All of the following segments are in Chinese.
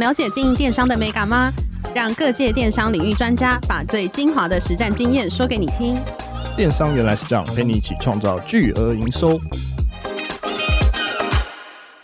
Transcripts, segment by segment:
了解经营电商的美感吗？让各界电商领域专家把最精华的实战经验说给你听。电商原来是这样，陪你一起创造巨额营收。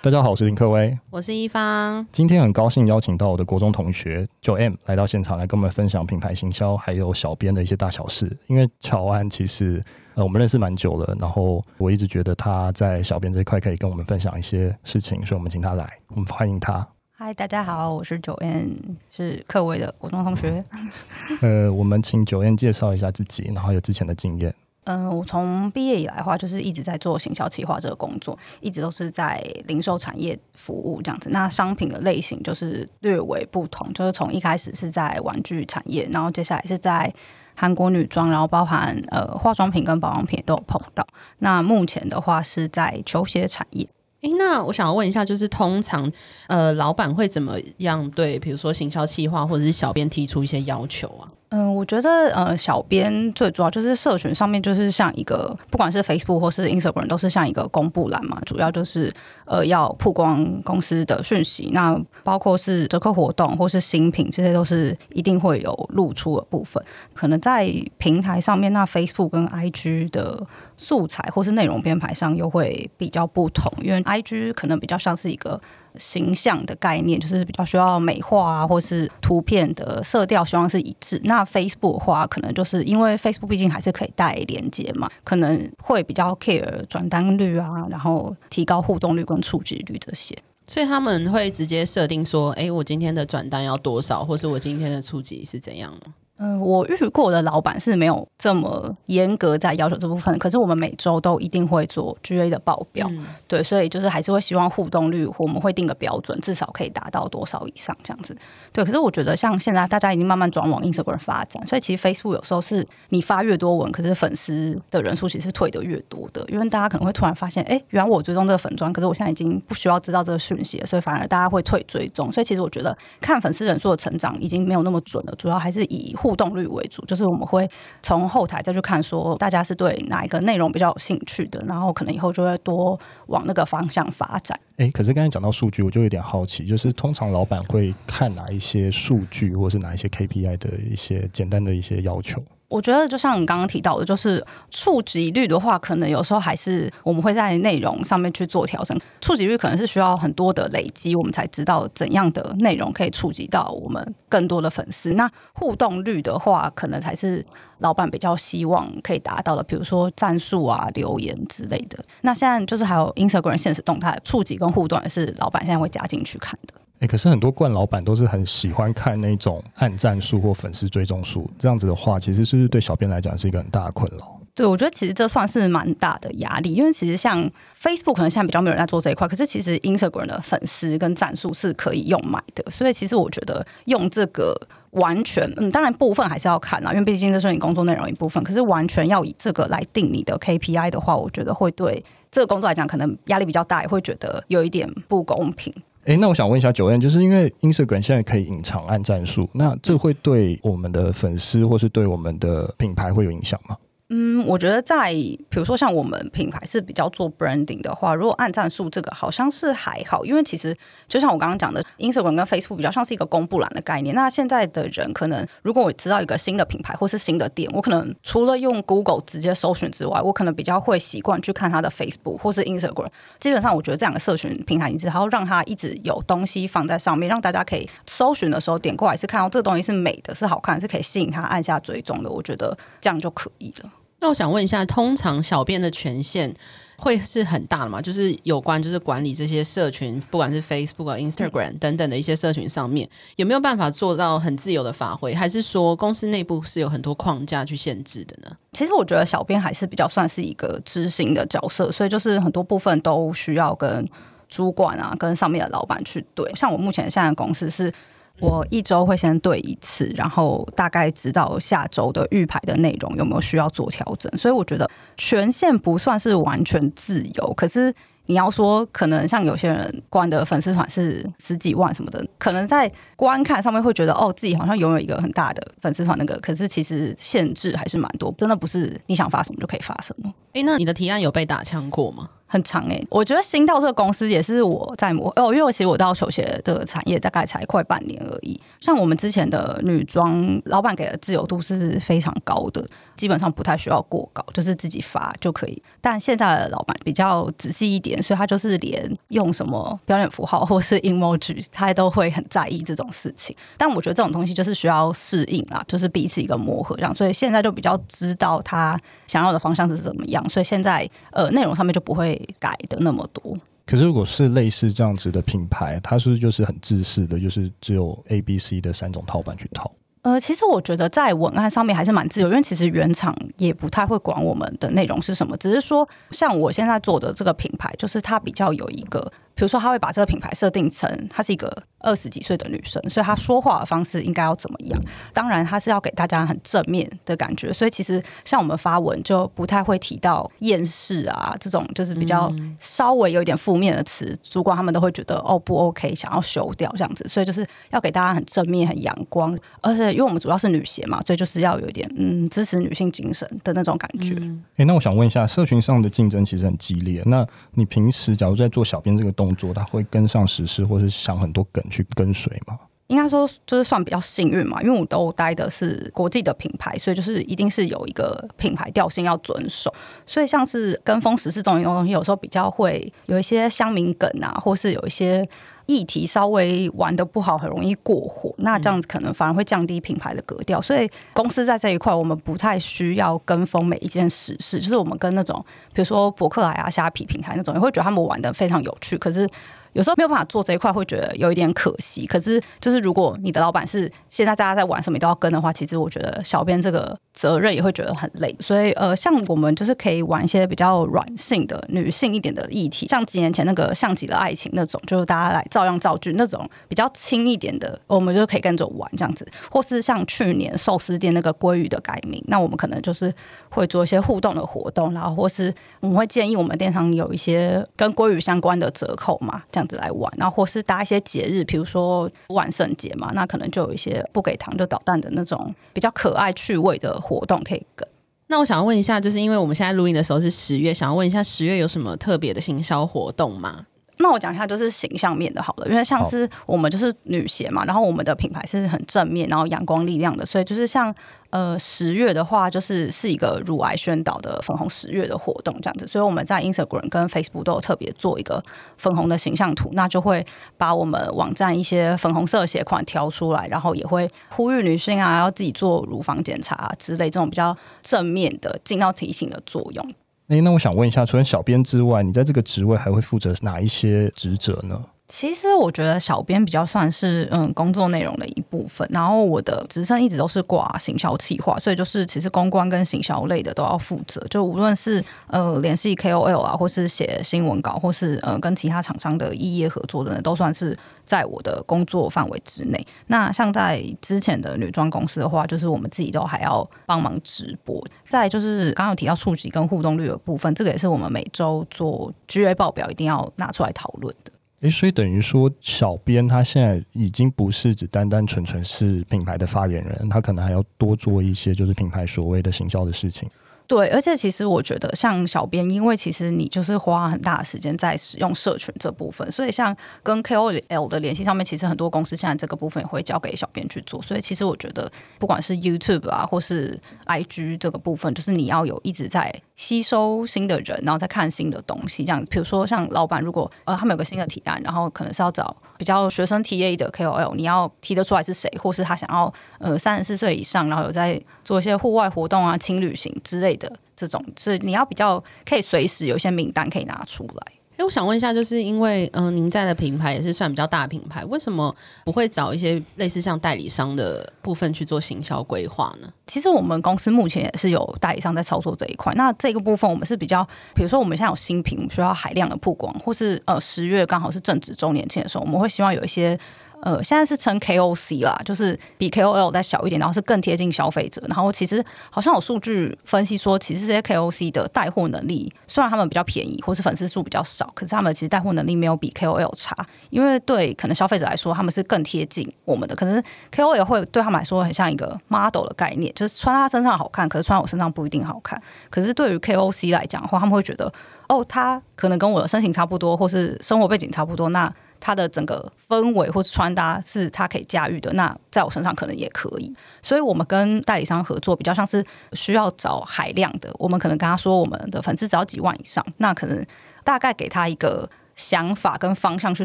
大家好，我是林克威，我是一方。今天很高兴邀请到我的国中同学 Joanne 来到现场，来跟我们分享品牌行销还有小编的一些大小事。因为乔安其实呃我们认识蛮久了，然后我一直觉得他在小编这一块可以跟我们分享一些事情，所以我们请他来，我们欢迎他。嗨，大家好，我是 Joanne，是克威的国中同学。呃，我们请 Joanne 介绍一下自己，然后有之前的经验。嗯、呃，我从毕业以来的话，就是一直在做行销企划这个工作，一直都是在零售产业服务这样子。那商品的类型就是略微不同，就是从一开始是在玩具产业，然后接下来是在韩国女装，然后包含呃化妆品跟保养品都有碰到。那目前的话是在球鞋产业。哎，那我想要问一下，就是通常呃老板会怎么样对，比如说行销企划或者是小编提出一些要求啊？嗯，我觉得呃，小编最主要就是社群上面，就是像一个不管是 Facebook 或是 Instagram，都是像一个公布栏嘛，主要就是呃要曝光公司的讯息，那包括是折扣活动或是新品，这些都是一定会有露出的部分。可能在平台上面，那 Facebook 跟 IG 的素材或是内容编排上又会比较不同，因为 IG 可能比较像是一个。形象的概念就是比较需要美化啊，或是图片的色调希望是一致。那 Facebook 的话，可能就是因为 Facebook 毕竟还是可以带连接嘛，可能会比较 care 转单率啊，然后提高互动率跟触及率这些。所以他们会直接设定说，哎，我今天的转单要多少，或是我今天的触及是怎样吗？嗯、呃，我遇过的老板是没有这么严格在要求这部分，可是我们每周都一定会做 GA 的报表，嗯、对，所以就是还是会希望互动率，我们会定个标准，至少可以达到多少以上这样子。对，可是我觉得像现在大家已经慢慢转往 Instagram 发展，所以其实 Facebook 有时候是你发越多文，可是粉丝的人数其实是退得越多的，因为大家可能会突然发现，哎，原来我追踪这个粉砖，可是我现在已经不需要知道这个讯息了，所以反而大家会退追踪。所以其实我觉得看粉丝人数的成长已经没有那么准了，主要还是以互动率为主，就是我们会从后台再去看，说大家是对哪一个内容比较有兴趣的，然后可能以后就会多往那个方向发展。诶，可是刚才讲到数据，我就有点好奇，就是通常老板会看哪一些数据，或是哪一些 KPI 的一些简单的一些要求？我觉得就像你刚刚提到的，就是触及率的话，可能有时候还是我们会在内容上面去做调整。触及率可能是需要很多的累积，我们才知道怎样的内容可以触及到我们更多的粉丝。那互动率的话，可能才是老板比较希望可以达到的，比如说赞数啊、留言之类的。那现在就是还有 Instagram 现实动态触及跟互动，也是老板现在会加进去看的。哎、可是很多惯老板都是很喜欢看那种按赞数或粉丝追踪数，这样子的话，其实是是对小编来讲是一个很大的困扰？对，我觉得其实这算是蛮大的压力，因为其实像 Facebook 可能现在比较没有人在做这一块，可是其实 Instagram 的粉丝跟赞数是可以用买的，所以其实我觉得用这个完全，嗯，当然部分还是要看啦，因为毕竟这是你工作内容一部分，可是完全要以这个来定你的 KPI 的话，我觉得会对这个工作来讲可能压力比较大，也会觉得有一点不公平。哎，那我想问一下九燕就是因为 Instagram 现在可以隐藏按战术，那这会对我们的粉丝或是对我们的品牌会有影响吗？嗯，我觉得在比如说像我们品牌是比较做 branding 的话，如果按赞数这个好像是还好，因为其实就像我刚刚讲的，Instagram 跟 Facebook 比较像是一个公布栏的概念。那现在的人可能，如果我知道一个新的品牌或是新的店，我可能除了用 Google 直接搜寻之外，我可能比较会习惯去看它的 Facebook 或是 Instagram。基本上，我觉得这两个社群平台，你只要让它一直有东西放在上面，让大家可以搜寻的时候点过来是看到这个东西是美的、是好看、是可以吸引他按下追踪的，我觉得这样就可以了。那我想问一下，通常小编的权限会是很大的吗？就是有关就是管理这些社群，不管是 Facebook、Instagram 等等的一些社群上面，有没有办法做到很自由的发挥？还是说公司内部是有很多框架去限制的呢？其实我觉得小编还是比较算是一个执行的角色，所以就是很多部分都需要跟主管啊、跟上面的老板去对。像我目前现在的公司是。我一周会先对一次，然后大概知道下周的预排的内容有没有需要做调整，所以我觉得权限不算是完全自由。可是你要说，可能像有些人关的粉丝团是十几万什么的，可能在观看上面会觉得哦，自己好像拥有一个很大的粉丝团那个，可是其实限制还是蛮多，真的不是你想发什么就可以发什么。诶，那你的提案有被打枪过吗？很长哎、欸，我觉得新到这个公司也是我在磨哦，因为我其实我到球鞋的产业大概才快半年而已。像我们之前的女装，老板给的自由度是非常高的，基本上不太需要过稿，就是自己发就可以。但现在的老板比较仔细一点，所以他就是连用什么标点符号 或是 emoji，他都会很在意这种事情。但我觉得这种东西就是需要适应啊，就是彼此一个磨合这样。所以现在就比较知道他想要的方向是怎么样，所以现在呃内容上面就不会。改的那么多，可是如果是类似这样子的品牌，它是就是很自私的，就是只有 A、B、C 的三种套版去套？呃，其实我觉得在文案上面还是蛮自由，因为其实原厂也不太会管我们的内容是什么，只是说像我现在做的这个品牌，就是它比较有一个，比如说他会把这个品牌设定成她是一个。二十几岁的女生，所以她说话的方式应该要怎么样？当然，她是要给大家很正面的感觉。所以其实像我们发文就不太会提到厌世啊这种，就是比较稍微有一点负面的词，主管他们都会觉得哦不 OK，想要修掉这样子。所以就是要给大家很正面、很阳光，而且因为我们主要是女鞋嘛，所以就是要有一点嗯支持女性精神的那种感觉。哎、嗯欸，那我想问一下，社群上的竞争其实很激烈。那你平时假如在做小编这个工作，他会跟上时事，或是想很多梗？去跟随吗？应该说就是算比较幸运嘛，因为我都待的是国际的品牌，所以就是一定是有一个品牌调性要遵守。所以像是跟风时事这种东西，有时候比较会有一些乡民梗啊，或是有一些议题稍微玩的不好，很容易过火。那这样子可能反而会降低品牌的格调。所以公司在这一块，我们不太需要跟风每一件时事，就是我们跟那种比如说博客来啊、虾皮平台那种，也会觉得他们玩的非常有趣。可是有时候没有办法做这一块，会觉得有一点可惜。可是，就是如果你的老板是现在大家在玩什么，都要跟的话，其实我觉得小编这个责任也会觉得很累。所以，呃，像我们就是可以玩一些比较软性的、女性一点的议题，像几年前那个像极了爱情那种，就是大家来照样造句那种比较轻一点的，我们就可以跟着玩这样子。或是像去年寿司店那个鲑鱼的改名，那我们可能就是会做一些互动的活动，然后或是我们会建议我们店商有一些跟鲑鱼相关的折扣嘛，这样。来玩，然后或是搭一些节日，比如说万圣节嘛，那可能就有一些不给糖就捣蛋的那种比较可爱趣味的活动可以跟。那我想要问一下，就是因为我们现在录音的时候是十月，想要问一下十月有什么特别的行销活动吗？那我讲一下，就是形象面的好了，因为像是我们就是女鞋嘛，然后我们的品牌是很正面，然后阳光力量的，所以就是像呃十月的话，就是是一个乳癌宣导的粉红十月的活动这样子，所以我们在 Instagram 跟 Facebook 都有特别做一个粉红的形象图，那就会把我们网站一些粉红色鞋款挑出来，然后也会呼吁女性啊要自己做乳房检查啊之类这种比较正面的尽到提醒的作用。诶，那我想问一下，除了小编之外，你在这个职位还会负责哪一些职责呢？其实我觉得小编比较算是嗯工作内容的一部分，然后我的职称一直都是挂行销企划，所以就是其实公关跟行销类的都要负责，就无论是呃联系 KOL 啊，或是写新闻稿，或是呃跟其他厂商的异业合作的，都算是在我的工作范围之内。那像在之前的女装公司的话，就是我们自己都还要帮忙直播。再就是刚刚有提到触及跟互动率的部分，这个也是我们每周做 GA 报表一定要拿出来讨论的。诶，所以等于说，小编他现在已经不是只单单纯纯是品牌的发言人，他可能还要多做一些就是品牌所谓的行销的事情。对，而且其实我觉得，像小编，因为其实你就是花很大的时间在使用社群这部分，所以像跟 KOL 的联系上面，其实很多公司现在这个部分也会交给小编去做。所以其实我觉得，不管是 YouTube 啊，或是 IG 这个部分，就是你要有一直在吸收新的人，然后再看新的东西。这样，比如说像老板，如果呃他们有个新的提案，然后可能是要找比较学生 TA 的 KOL，你要提得出来是谁，或是他想要呃三十四岁以上，然后有在做一些户外活动啊、轻旅行之类的。这种，所以你要比较可以随时有一些名单可以拿出来。哎，我想问一下，就是因为嗯、呃，您在的品牌也是算比较大的品牌，为什么不会找一些类似像代理商的部分去做行销规划呢？其实我们公司目前也是有代理商在操作这一块。那这个部分我们是比较，比如说我们现在有新品，需要海量的曝光，或是呃十月刚好是正值周年庆的时候，我们会希望有一些。呃，现在是称 KOC 啦，就是比 KOL 再小一点，然后是更贴近消费者。然后其实好像有数据分析说，其实这些 KOC 的带货能力，虽然他们比较便宜，或是粉丝数比较少，可是他们其实带货能力没有比 KOL 差。因为对可能消费者来说，他们是更贴近我们的。可能 KOL 会对他们来说很像一个 model 的概念，就是穿他身上好看，可是穿我身上不一定好看。可是对于 KOC 来讲的话，他们会觉得，哦，他可能跟我的身形差不多，或是生活背景差不多，那。他的整个氛围或者穿搭是他可以驾驭的，那在我身上可能也可以。所以，我们跟代理商合作比较像是需要找海量的。我们可能跟他说，我们的粉丝只要几万以上，那可能大概给他一个想法跟方向，去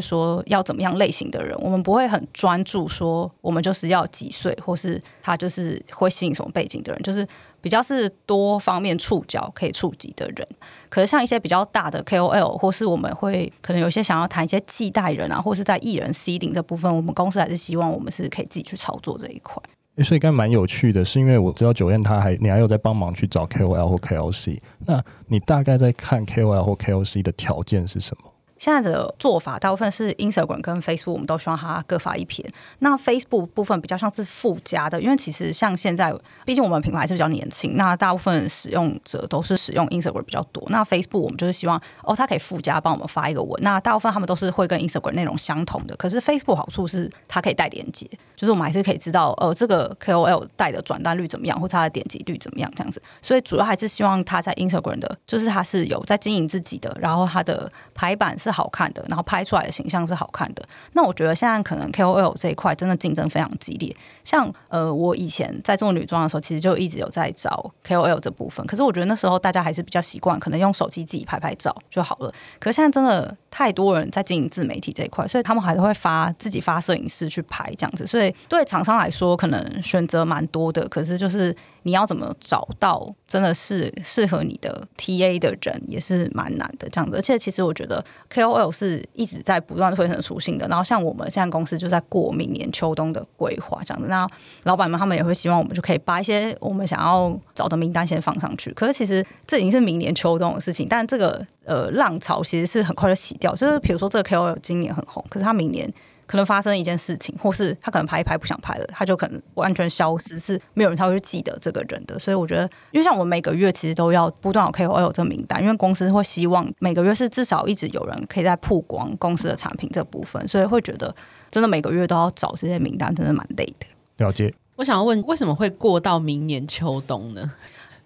说要怎么样类型的人。我们不会很专注说，我们就是要几岁，或是他就是会吸引什么背景的人，就是。比较是多方面触角可以触及的人，可是像一些比较大的 KOL，或是我们会可能有些想要谈一些继代人啊，或是在艺人 seeding 这部分，我们公司还是希望我们是可以自己去操作这一块。所以刚才蛮有趣的，是因为我知道 Joanne 他还你还有在帮忙去找 KOL 或 KOC，那你大概在看 KOL 或 KOC 的条件是什么？现在的做法大部分是 Instagram 跟 Facebook，我们都希望它各发一篇。那 Facebook 部分比较像是附加的，因为其实像现在，毕竟我们品牌是比较年轻，那大部分使用者都是使用 Instagram 比较多。那 Facebook 我们就是希望哦，它可以附加帮我们发一个文。那大部分他们都是会跟 Instagram 内容相同的，可是 Facebook 好处是它可以带连接，就是我们还是可以知道呃，这个 KOL 带的转单率怎么样，或者它的点击率怎么样这样子。所以主要还是希望它在 Instagram 的，就是它是有在经营自己的，然后它的排版是好看的，然后拍出来的形象是好看的。那我觉得现在可能 KOL 这一块真的竞争非常激烈。像呃，我以前在做女装的时候，其实就一直有在找 KOL 这部分。可是我觉得那时候大家还是比较习惯，可能用手机自己拍拍照就好了。可是现在真的太多人在经营自媒体这一块，所以他们还是会发自己发摄影师去拍这样子。所以对厂商来说，可能选择蛮多的。可是就是。你要怎么找到真的是适合你的 TA 的人，也是蛮难的这样子。而且其实我觉得 KOL 是一直在不断推陈出新的。然后像我们现在公司就在过明年秋冬的规划这样子。那老板们他们也会希望我们就可以把一些我们想要找的名单先放上去。可是其实这已经是明年秋冬的事情，但这个呃浪潮其实是很快就洗掉。就是比如说这个 KOL 今年很红，可是他明年。可能发生一件事情，或是他可能拍一拍不想拍了，他就可能完全消失，是没有人他会去记得这个人的。所以我觉得，因为像我们每个月其实都要不断有 KOL 这个名单，因为公司会希望每个月是至少一直有人可以在曝光公司的产品这部分，所以会觉得真的每个月都要找这些名单，真的蛮累的。了解。我想要问，为什么会过到明年秋冬呢？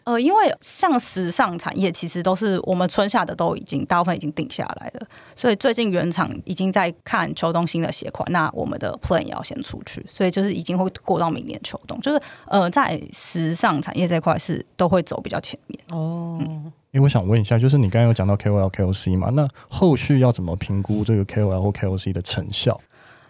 呃，因为像时尚产业，其实都是我们春夏的都已经大部分已经定下来了，所以最近原厂已经在看秋冬新的鞋款，那我们的 plan 也要先出去，所以就是已经会过到明年秋冬，就是呃，在时尚产业这块是都会走比较前面哦。因为我想问一下，就是你刚刚有讲到 KOL、KOC 嘛，那后续要怎么评估这个 KOL 或 KOC 的成效？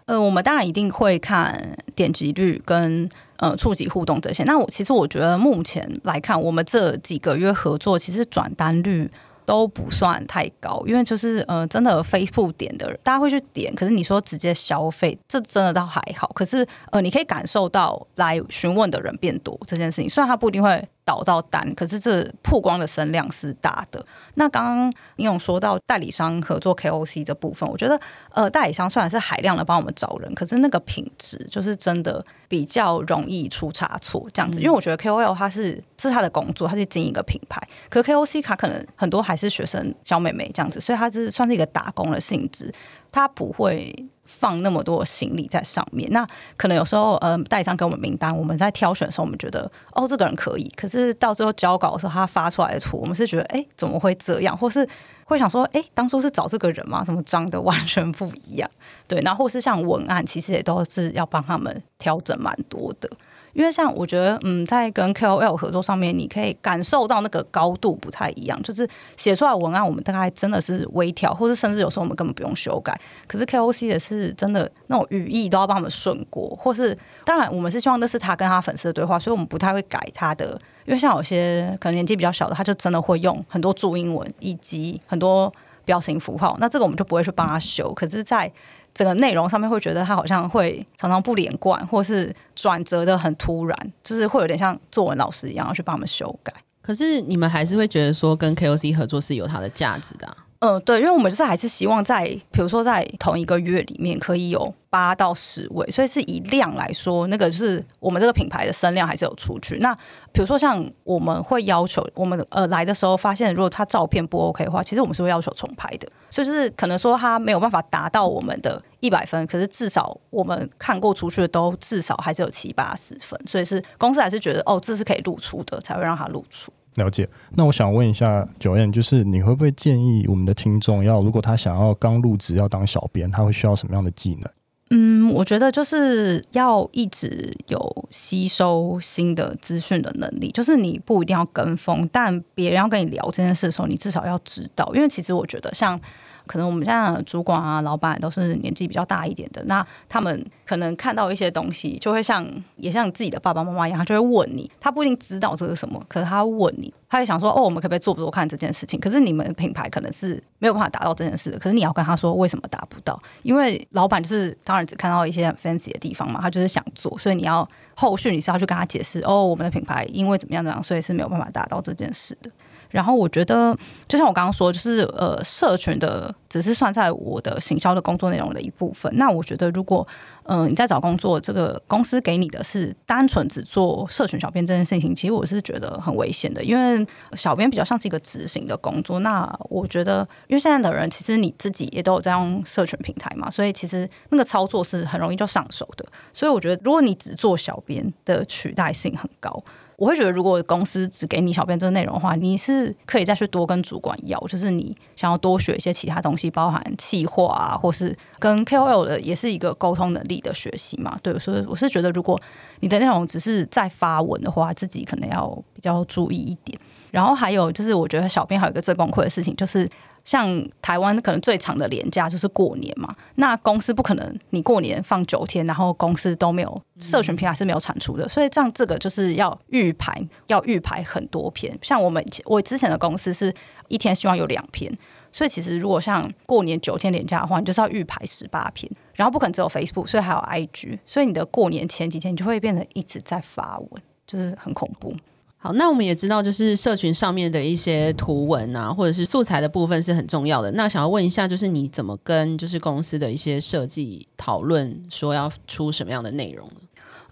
呃，我们当然一定会看点击率跟呃触及互动这些。那我其实我觉得目前来看，我们这几个月合作，其实转单率都不算太高，因为就是呃真的 Facebook 点的人，大家会去点，可是你说直接消费，这真的倒还好。可是呃，你可以感受到来询问的人变多这件事情，虽然他不一定会。导到单，可是这曝光的声量是大的。那刚刚你有说到代理商合作 KOC 这部分，我觉得呃，代理商虽然是海量的帮我们找人，可是那个品质就是真的比较容易出差错这样子。因为我觉得 KOL 他是是他的工作，他是经营一个品牌，可是 KOC 卡可能很多还是学生小妹妹这样子，所以他是算是一个打工的性质，他不会。放那么多行李在上面，那可能有时候，呃，代理商给我们名单，我们在挑选的时候，我们觉得，哦，这个人可以，可是到最后交稿的时候，他发出来的图，我们是觉得，哎，怎么会这样？或是会想说，哎，当初是找这个人吗？怎么长得完全不一样？对，然后或是像文案，其实也都是要帮他们调整蛮多的。因为像我觉得，嗯，在跟 KOL 合作上面，你可以感受到那个高度不太一样。就是写出来文案，我们大概真的是微调，或者甚至有时候我们根本不用修改。可是 KOC 也是真的那种语义都要帮他们顺过，或是当然我们是希望那是他跟他粉丝的对话，所以我们不太会改他的。因为像有些可能年纪比较小的，他就真的会用很多注英文以及很多表情符号，那这个我们就不会去帮他修。可是，在整个内容上面会觉得他好像会常常不连贯，或是转折的很突然，就是会有点像作文老师一样要去帮我们修改。可是你们还是会觉得说跟 KOC 合作是有它的价值的啊。嗯，对，因为我们就是还是希望在，比如说在同一个月里面可以有八到十位，所以是以量来说，那个就是我们这个品牌的声量还是有出去。那比如说像我们会要求我们呃来的时候发现，如果他照片不 OK 的话，其实我们是会要求重拍的。所以就是可能说他没有办法达到我们的一百分，可是至少我们看过出去的都至少还是有七八十分，所以是公司还是觉得哦，这是可以露出的，才会让他露出。了解，那我想问一下九燕就是你会不会建议我们的听众要，如果他想要刚入职要当小编，他会需要什么样的技能？嗯，我觉得就是要一直有吸收新的资讯的能力，就是你不一定要跟风，但别人要跟你聊这件事的时候，你至少要知道，因为其实我觉得像。可能我们现在的主管啊、老板都是年纪比较大一点的，那他们可能看到一些东西，就会像也像自己的爸爸妈妈一样，他就会问你。他不一定知道这是什么，可是他问你，他会想说：“哦，我们可不可以做不做看这件事情？”可是你们品牌可能是没有办法达到这件事的，可是你要跟他说为什么达不到？因为老板就是当然只看到一些很 fancy 的地方嘛，他就是想做，所以你要后续你是要去跟他解释：“哦，我们的品牌因为怎么样怎么样，所以是没有办法达到这件事的。”然后我觉得，就像我刚刚说，就是呃，社群的只是算在我的行销的工作内容的一部分。那我觉得，如果嗯、你在找工作，这个公司给你的是单纯只做社群小编这件事情，其实我是觉得很危险的，因为小编比较像是一个执行的工作。那我觉得，因为现在的人其实你自己也都有在用社群平台嘛，所以其实那个操作是很容易就上手的。所以我觉得，如果你只做小编的取代性很高。我会觉得，如果公司只给你小编这个内容的话，你是可以再去多跟主管要，就是你想要多学一些其他东西，包含企划啊，或是跟 KOL 的，也是一个沟通能力的学习嘛。对，所以我是觉得，如果你的内容只是在发文的话，自己可能要比较注意一点。然后还有就是，我觉得小编还有一个最崩溃的事情就是。像台湾可能最长的年假就是过年嘛，那公司不可能你过年放九天，然后公司都没有社群平台是没有产出的，所以这样这个就是要预排，要预排很多篇。像我们以前我之前的公司是一天希望有两篇，所以其实如果像过年九天年假的话，你就是要预排十八篇，然后不可能只有 Facebook，所以还有 IG，所以你的过年前几天你就会变成一直在发文，就是很恐怖。好，那我们也知道，就是社群上面的一些图文啊，或者是素材的部分是很重要的。那想要问一下，就是你怎么跟就是公司的一些设计讨论，说要出什么样的内容呢？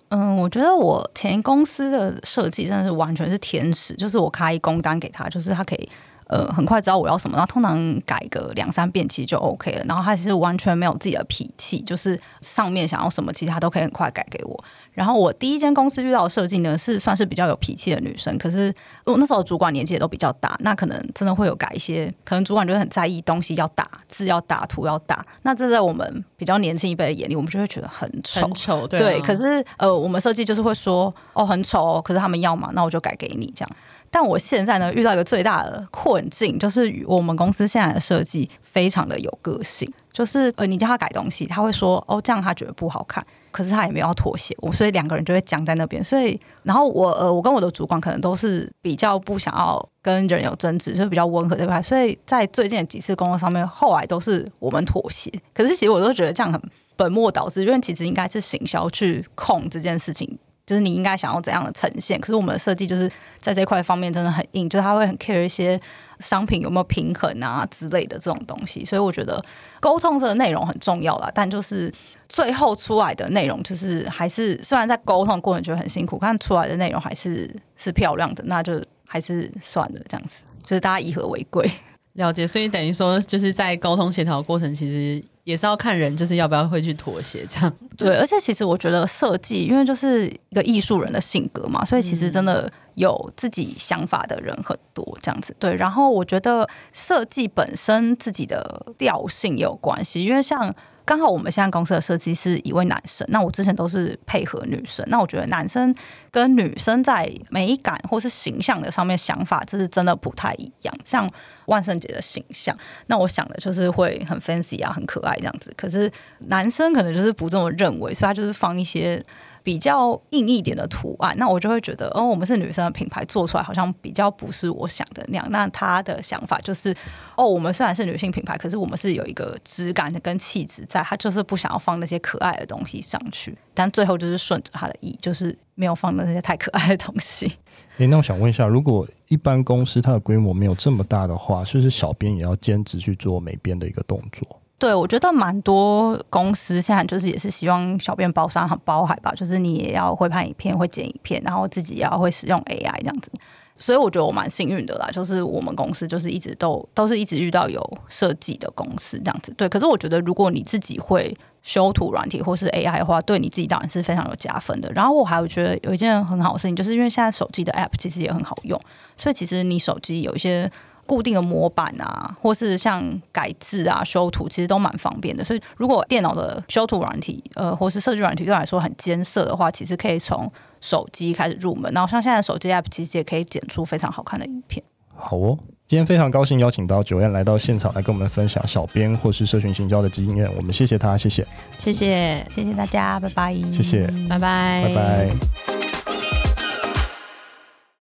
嗯，我觉得我前公司的设计真的是完全是天使，就是我开工单给他，就是他可以呃很快知道我要什么，然后通常改个两三遍其实就 OK 了。然后他其实完全没有自己的脾气，就是上面想要什么，其实他都可以很快改给我。然后我第一间公司遇到的设计呢，是算是比较有脾气的女生。可是我那时候主管年纪也都比较大，那可能真的会有改一些。可能主管就会很在意东西要打，字要打，图要打。那这在我们比较年轻一辈的眼里，我们就会觉得很丑。很丑，对啊。对，可是呃，我们设计就是会说哦，很丑哦。可是他们要嘛，那我就改给你这样。但我现在呢，遇到一个最大的困境，就是我们公司现在的设计非常的有个性。就是呃，你叫他改东西，他会说哦，这样他觉得不好看。可是他也没有要妥协，我所以两个人就会僵在那边。所以，然后我呃，我跟我的主管可能都是比较不想要跟人有争执，就是比较温和对吧？所以在最近几次工作上面，后来都是我们妥协。可是其实我都觉得这样很本末倒置，因为其实应该是行销去控这件事情，就是你应该想要怎样的呈现。可是我们的设计就是在这块方面真的很硬，就是他会很 care 一些。商品有没有平衡啊之类的这种东西，所以我觉得沟通这个内容很重要啦。但就是最后出来的内容，就是还是虽然在沟通过程觉得很辛苦，但出来的内容还是是漂亮的，那就还是算了这样子，就是大家以和为贵。了解，所以等于说就是在沟通协调过程，其实也是要看人，就是要不要会去妥协这样。对，而且其实我觉得设计，因为就是一个艺术人的性格嘛，所以其实真的。有自己想法的人很多，这样子对。然后我觉得设计本身自己的调性有关系，因为像刚好我们现在公司的设计是一位男生，那我之前都是配合女生。那我觉得男生跟女生在美感或是形象的上面想法，这是真的不太一样。像万圣节的形象，那我想的就是会很 fancy 啊，很可爱这样子。可是男生可能就是不这么认为，所以他就是放一些。比较硬一点的图案，那我就会觉得，哦，我们是女生的品牌，做出来好像比较不是我想的那样。那他的想法就是，哦，我们虽然是女性品牌，可是我们是有一个质感跟气质在，他就是不想要放那些可爱的东西上去。但最后就是顺着他的意，就是没有放那些太可爱的东西。诶，那我想问一下，如果一般公司它的规模没有这么大的话，是不是小编也要兼职去做美编的一个动作？对，我觉得蛮多公司现在就是也是希望小编包山包海吧，就是你也要会拍影片、会剪影片，然后自己也要会使用 AI 这样子。所以我觉得我蛮幸运的啦，就是我们公司就是一直都都是一直遇到有设计的公司这样子。对，可是我觉得如果你自己会修图软体或是 AI 的话，对你自己当然是非常有加分的。然后我还有觉得有一件很好的事情，就是因为现在手机的 App 其实也很好用，所以其实你手机有一些固定的模板啊，或是像改字啊、修图，其实都蛮方便的。所以如果电脑的修图软体呃，或是设计软体对来说很艰涩的话，其实可以从手机开始入门，然后像现在手机 App 其实也可以剪出非常好看的影片。好哦，今天非常高兴邀请到 Joanne 来到现场来跟我们分享小编或是社群行销的经验，我们谢谢他，谢谢，谢谢，谢谢大家，拜拜，谢谢，拜拜，拜拜。